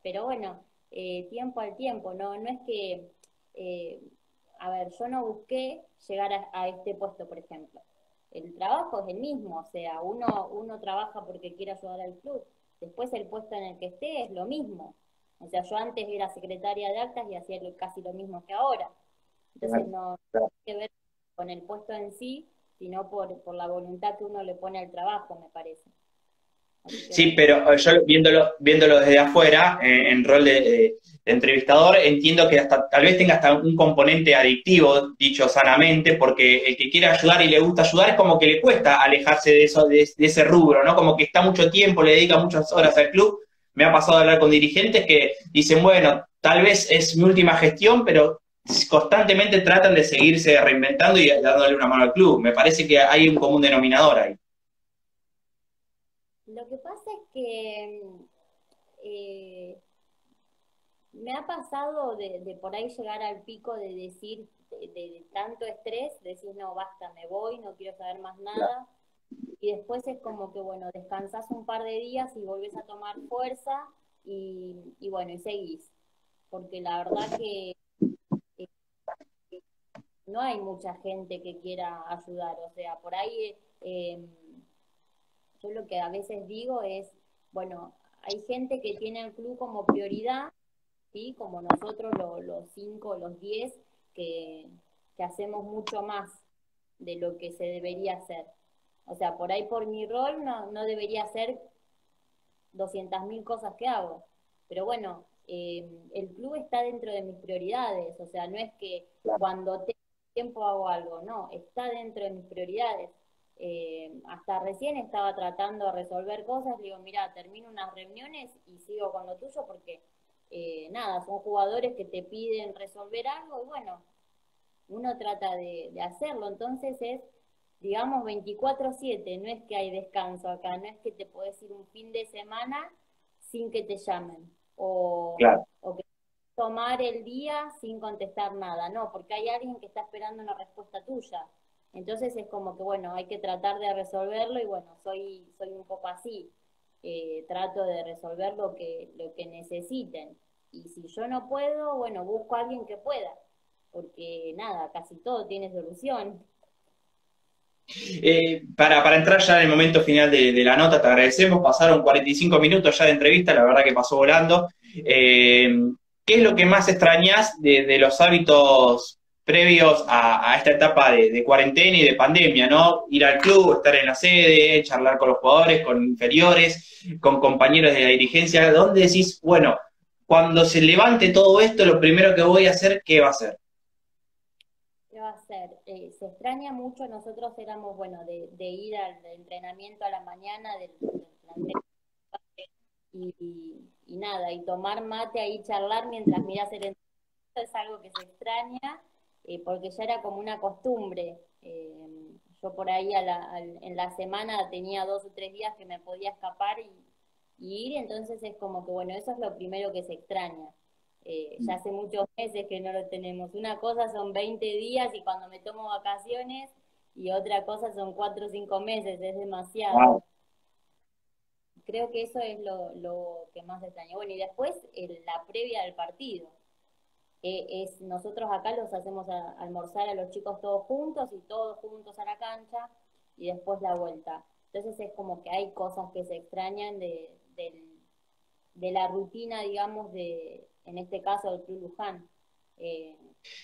pero bueno, eh, tiempo al tiempo, ¿no? No es que, eh, a ver, yo no busqué llegar a, este puesto, por ejemplo. El trabajo es el mismo, o sea, uno, uno trabaja porque quiere ayudar al club. Después el puesto en el que esté es lo mismo. O sea, yo antes era secretaria de actas y hacía casi lo mismo que ahora. Entonces no tiene que ver con el puesto en sí, sino por, por la voluntad que uno le pone al trabajo, me parece. Sí, pero eh, yo viéndolo, viéndolo desde afuera, eh, en rol de, entrevistador, entiendo que hasta tal vez tenga hasta un componente adictivo, dicho sanamente, porque el que quiere ayudar y le gusta ayudar es como que le cuesta alejarse de eso, de, ese rubro, ¿no? Como que está mucho tiempo, le dedica muchas horas al club. Me ha pasado a hablar con dirigentes que dicen, bueno, tal vez es mi última gestión, pero constantemente tratan de seguirse reinventando y dándole una mano al club. Me parece que hay un común denominador ahí. Lo que pasa es que eh, me ha pasado de, por ahí llegar al pico de decir, de, tanto estrés, decir, no, basta, me voy, no quiero saber más nada. Y después es como que, bueno, descansas un par de días y volvés a tomar fuerza y, bueno, y seguís. Porque la verdad que eh, no hay mucha gente que quiera ayudar. O sea, por ahí... Eh, yo lo que a veces digo es, bueno, hay gente que tiene el club como prioridad, ¿sí? Como nosotros los cinco, los diez, que, hacemos mucho más de lo que se debería hacer. O sea, por ahí por mi rol no, no debería hacer 200.000 cosas que hago. Pero bueno, eh, el club está dentro de mis prioridades. O sea, no es que cuando tengo tiempo hago algo, no, está dentro de mis prioridades. Eh, hasta recién estaba tratando de resolver cosas, digo, mira, termino unas reuniones y sigo con lo tuyo porque, eh, nada, son jugadores que te piden resolver algo y bueno, uno trata de, hacerlo, entonces es, digamos, 24/7, no es que hay descanso acá, no es que te puedes ir un fin de semana sin que te llamen o, o que tomar el día sin contestar nada, no, porque hay alguien que está esperando una respuesta tuya. Entonces es como que, bueno, hay que tratar de resolverlo y bueno, soy, soy un poco así. Eh, trato de resolver lo que, lo que necesiten. Y si yo no puedo, bueno, busco a alguien que pueda, porque nada, casi todo tiene solución. Eh, para, para, entrar ya en el momento final de, la nota, te agradecemos. Pasaron 45 minutos ya de entrevista, la verdad que pasó volando. Eh, ¿Qué es lo que más extrañas de, de los hábitos previos a, esta etapa de, cuarentena y de pandemia, ¿no? Ir al club, estar en la sede, charlar con los jugadores, con inferiores, con compañeros de la dirigencia, ¿dónde decís, bueno, cuando se levante todo esto, lo primero que voy a hacer, ¿qué va a hacer? ¿Qué va a hacer? Eh, se extraña mucho, nosotros éramos, bueno, de, ir al entrenamiento a la mañana del, y, y, nada, y tomar mate ahí, charlar mientras miras el entrenamiento es algo que se extraña eh, porque ya era como una costumbre. Eh, yo por ahí en la semana tenía dos o tres días que me podía escapar y, ir, entonces es como que, bueno, eso es lo primero que se extraña. Eh, ya hace muchos meses que no lo tenemos. Una cosa son 20 días y cuando me tomo vacaciones y otra cosa son 4 o 5 meses, es demasiado. Creo que eso es lo, lo que más extraña. Bueno, y después la previa del partido es nosotros acá los hacemos almorzar a los chicos todos juntos y todos juntos a la cancha y después la vuelta. Entonces es como que hay cosas que se extrañan de, de, la rutina, digamos, de, en este caso del Club Luján. Eh,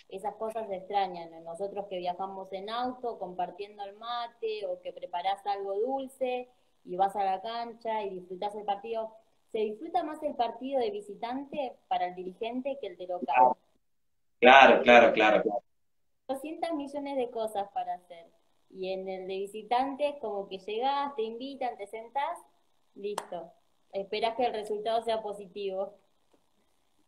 esas cosas se extrañan. Nosotros que viajamos en auto, compartiendo el mate, o que preparás algo dulce y vas a la cancha y disfrutás el partido. Se disfruta más el partido de visitante para el dirigente que el de local. Claro, claro, claro, claro. 200 millones de cosas para hacer. Y en el de visitantes, como que llegás, te invitan, te sentás, listo. Esperás que el resultado sea positivo.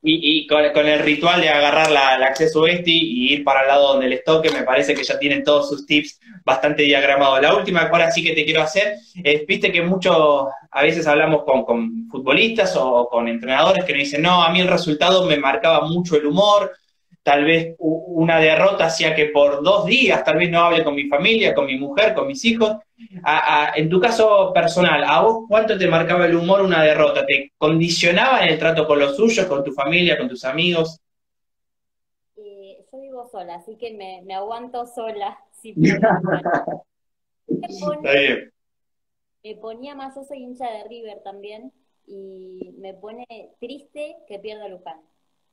Y, con, el ritual de agarrar la, acceso este y ir para el lado donde les toque, me parece que ya tienen todos sus tips bastante diagramados. La última ahora sí que te quiero hacer es, viste que muchos, a veces hablamos con, con futbolistas o con entrenadores que nos dicen, no, a mí el resultado me marcaba mucho el humor, tal vez una derrota hacía que por dos días tal vez no hable con mi familia, con mi mujer, con mis hijos. en tu caso personal, ¿a vos cuánto te marcaba el humor una derrota? ¿Te condicionaba en el trato con los suyos, con tu familia, con tus amigos? Eh, yo vivo sola, así que me, aguanto sola. me ponía más, yo soy hincha de River también, y me pone triste que pierda Luján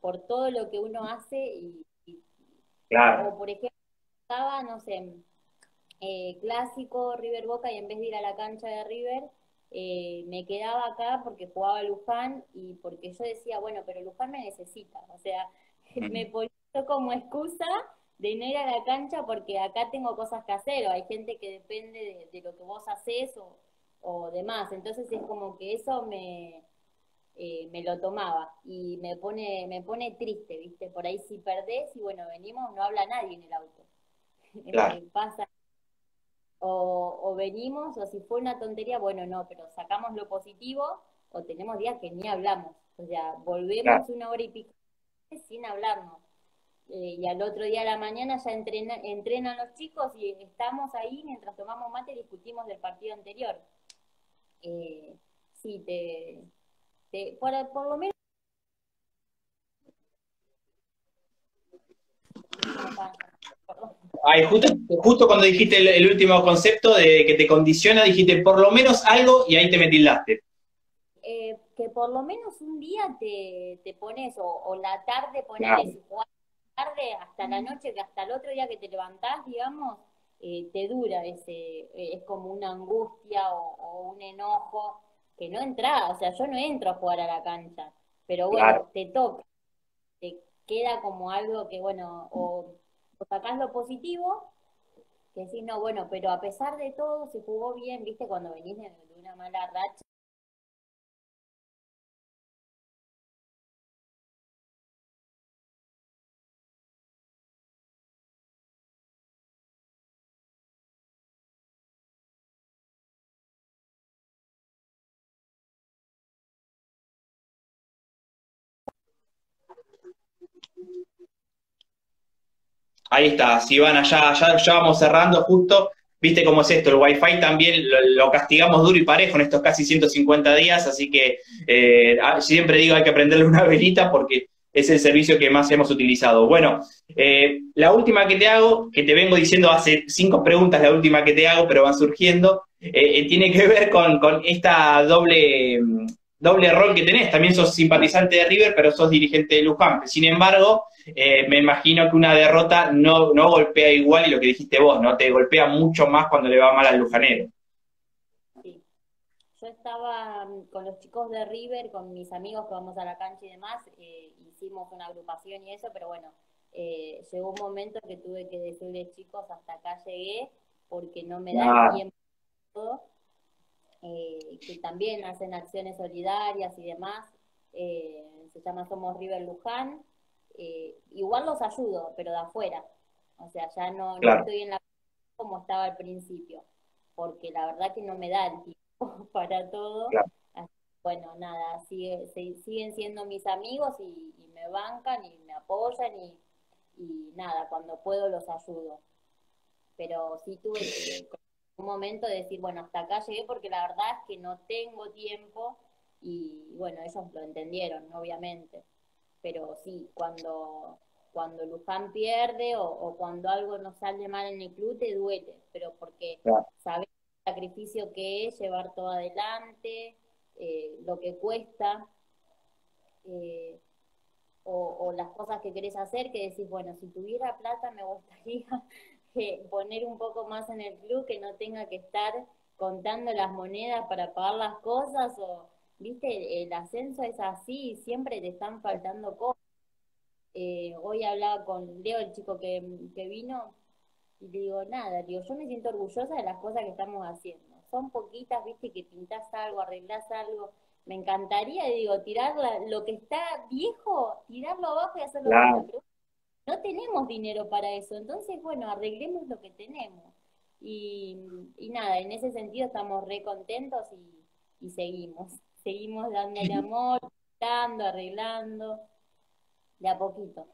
por todo lo que uno hace y, claro. por ejemplo, estaba, no sé, eh, clásico River Boca y en vez de ir a la cancha de River, eh, me quedaba acá porque jugaba Luján y porque yo decía, bueno, pero Luján me necesita, o sea, me ponía como excusa de no ir a la cancha porque acá tengo cosas que hacer o hay gente que depende de, lo que vos haces o, o demás, entonces es como que eso me, eh, me lo tomaba y me pone, me pone triste, ¿viste? Por ahí si perdés y bueno, venimos, no habla nadie en el auto. Claro. pasa. O, venimos, o si fue una tontería, bueno, no, pero sacamos lo positivo o tenemos días que ni hablamos. O sea, volvemos una hora y pico sin hablarnos. Eh, y al otro día a la mañana ya entrena, entrenan los chicos y estamos ahí mientras tomamos mate y discutimos del partido anterior. Eh, sí, te, este, por, por lo menos Ay, justo, justo cuando dijiste el, último concepto de que te condiciona, dijiste por lo menos algo y ahí te metildaste. Eh, que por lo menos un día te, te pones, o, la tarde pones, tarde hasta la noche, que hasta el otro día que te levantás, digamos, eh, te dura ese, eh, es como una angustia o un enojo que no entra, o sea, yo no entro a jugar a la cancha, pero bueno, te toca, te queda como algo que, bueno, o, sacás lo positivo, que decís, no, bueno, pero a pesar de todo se jugó bien, viste, cuando venís de una mala racha, Ahí está, si van allá, ya, vamos cerrando justo. Viste cómo es esto, el Wi-Fi también lo, castigamos duro y parejo en estos casi 150 días, así que eh, ah, siempre digo hay que prenderle una velita porque es el servicio que más hemos utilizado. Bueno, eh, la última que te hago, que te vengo diciendo hace cinco preguntas, la última que te hago, pero van surgiendo, eh, tiene que ver con, con esta doble doble rol que tenés. También sos simpatizante de River, pero sos dirigente de Luján. Sin embargo, eh, me imagino que una derrota no, no golpea igual y lo que dijiste vos, ¿no? Te golpea mucho más cuando le va mal al lujanero. Sí. Yo estaba mm, con los chicos de River, con mis amigos que vamos a la cancha y demás, eh, hicimos una agrupación y eso, pero bueno, eh, llegó un momento que tuve que decirles, chicos, hasta acá llegué, porque no me da tiempo eh, que también hacen acciones solidarias y demás. Eh, se llama Somos River Luján. Eh, igual los ayudo, pero de afuera. O sea, ya no, no estoy en la como estaba al principio, porque la verdad que no me da el tiempo para todo. bueno, nada, sigue, siguen siendo mis amigos y, me bancan y me apoyan y, y nada, cuando puedo los ayudo. Pero sí tuve que, un momento de decir, bueno, hasta acá llegué porque la verdad es que no tengo tiempo y bueno, ellos lo entendieron, obviamente. Pero sí, cuando, cuando Luján pierde o, cuando algo no sale mal en el club, te duele, pero porque sabes el sacrificio que es llevar todo adelante, eh, lo que cuesta. Eh, o, o, las cosas que querés hacer, que decís, bueno, si tuviera plata me gustaría que poner un poco más en el club, que no tenga que estar contando las monedas para pagar las cosas o, viste, el ascenso es así, siempre te están faltando cosas. Eh, hoy hablaba con Leo, el chico que, que vino, y le digo, nada, digo, yo me siento orgullosa de las cosas que estamos haciendo. Son poquitas, viste, que pintás algo, arreglás algo. Me encantaría, digo, tirar lo que está viejo, tirarlo abajo y hacerlo claro no tenemos dinero para eso. Entonces, bueno, arreglemos lo que tenemos. Y, nada, en ese sentido estamos re contentos y, seguimos. Seguimos dándole amor, dando, arreglando, de a poquito.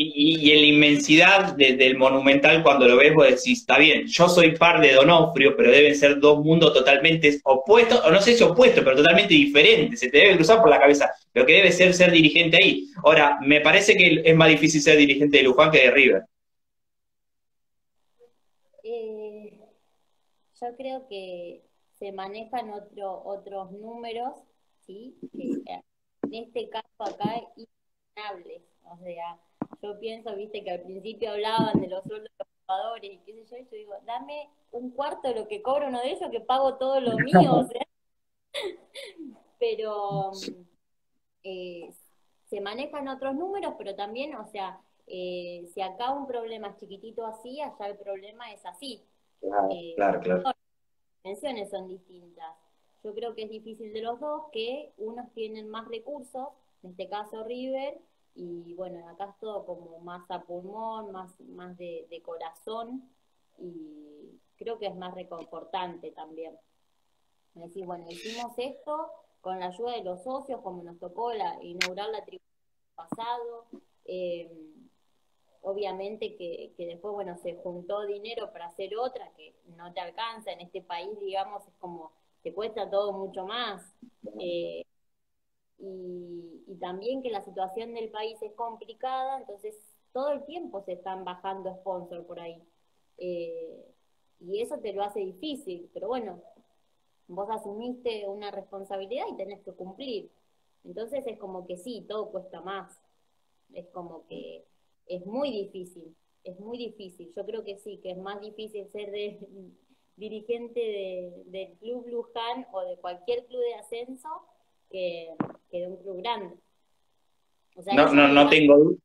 Y, en la inmensidad del monumental, cuando lo ves, vos decís, está bien, yo soy par de Donofrio, pero deben ser dos mundos totalmente opuestos, o no sé si opuestos, pero totalmente diferentes. Se te debe cruzar por la cabeza lo que debe ser ser dirigente ahí. Ahora, me parece que es más difícil ser dirigente de Luján que de River. Eh, yo creo que se manejan otro, otros números, ¿sí? Eh, en este caso acá, innables. O sea, yo pienso, viste, que al principio hablaban de los sueldos de los jugadores y qué sé yo, y yo digo, dame un cuarto de lo que cobra uno de ellos que pago todo lo mío, o sea. pero eh, se manejan otros números, pero también, o sea, eh, si acá un problema es chiquitito así, allá el problema es así. Claro, eh, claro, claro. Las dimensiones son distintas. Yo creo que es difícil de los dos que unos tienen más recursos, en este caso River, y bueno, acá es todo como más a pulmón, más, más de, corazón y creo que es más reconfortante también. Es decir, bueno, hicimos esto con la ayuda de los socios, como nos tocó la, inaugurar la tribuna pasado. Eh, obviamente que, que, después, bueno, se juntó dinero para hacer otra que no te alcanza. En este país, digamos, es como, te cuesta todo mucho más. Eh, y, también que la situación del país es complicada, entonces todo el tiempo se están bajando sponsors por ahí. Eh, y eso te lo hace difícil, pero bueno, vos asumiste una responsabilidad y tenés que cumplir. Entonces es como que sí, todo cuesta más. Es como que es muy difícil, es muy difícil. Yo creo que sí, que es más difícil ser de, dirigente del Club Luján o de cualquier club de ascenso que, de un club grande. no, no, no tengo duda.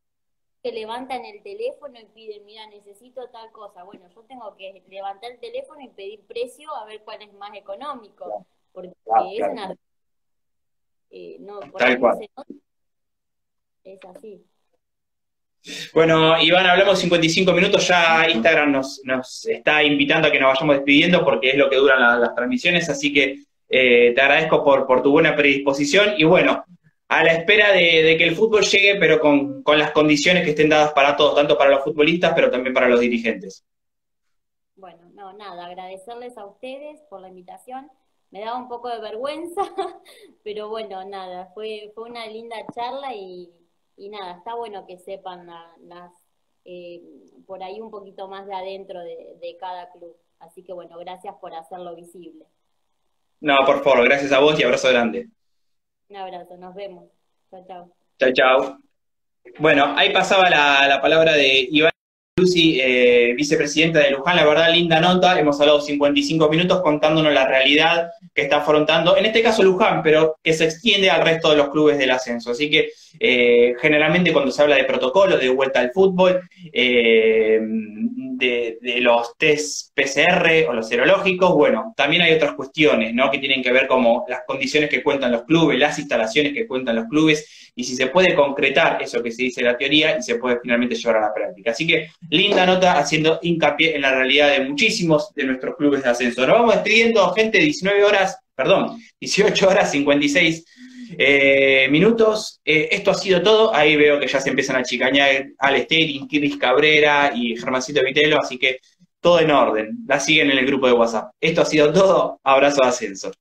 Que levantan el teléfono y piden, mira, necesito tal cosa. Bueno, yo tengo que levantar el teléfono y pedir precio a ver cuál es más económico. Porque es una. Eh, no, tal cual. es así. Bueno, Iván, hablamos 55 minutos, ya Instagram nos, nos está invitando a que nos vayamos despidiendo porque es lo que duran las transmisiones, así que eh, te agradezco por, por, tu buena predisposición y bueno, a la espera de, que el fútbol llegue, pero con, las condiciones que estén dadas para todos, tanto para los futbolistas, pero también para los dirigentes. Bueno, no, nada, agradecerles a ustedes por la invitación. Me daba un poco de vergüenza, pero bueno, nada, fue, fue una linda charla y, nada, está bueno que sepan las, eh, por ahí un poquito más de adentro de cada club. Así que bueno, gracias por hacerlo visible. No, por favor, gracias a vos y abrazo grande. Un abrazo, nos vemos. Chao, chao. Chao, chao. Bueno, ahí pasaba la, palabra de Iván Lucy, eh, vicepresidenta de Luján. La verdad, linda nota. Hemos hablado 55 minutos contándonos la realidad que está afrontando, en este caso Luján, pero que se extiende al resto de los clubes del ascenso. Así que eh, generalmente cuando se habla de protocolos, de vuelta al fútbol, eh, de, los test PCR o los serológicos, bueno, también hay otras cuestiones, ¿no? Que tienen que ver como las condiciones que cuentan los clubes, las instalaciones que cuentan los clubes, y si se puede concretar eso que se dice en la teoría y se puede finalmente llevar a la práctica. Así que linda nota haciendo hincapié en la realidad de muchísimos de nuestros clubes de ascenso. Nos vamos despidiendo, gente, 19 horas, perdón, 18 horas 56 eh, minutos. Eh, esto ha sido todo. Ahí veo que ya se empiezan a chicañar Al Sterling, Kiris Cabrera y Germancito Vitelo, así que todo en orden. La siguen en el grupo de WhatsApp. Esto ha sido todo. Abrazo de ascenso.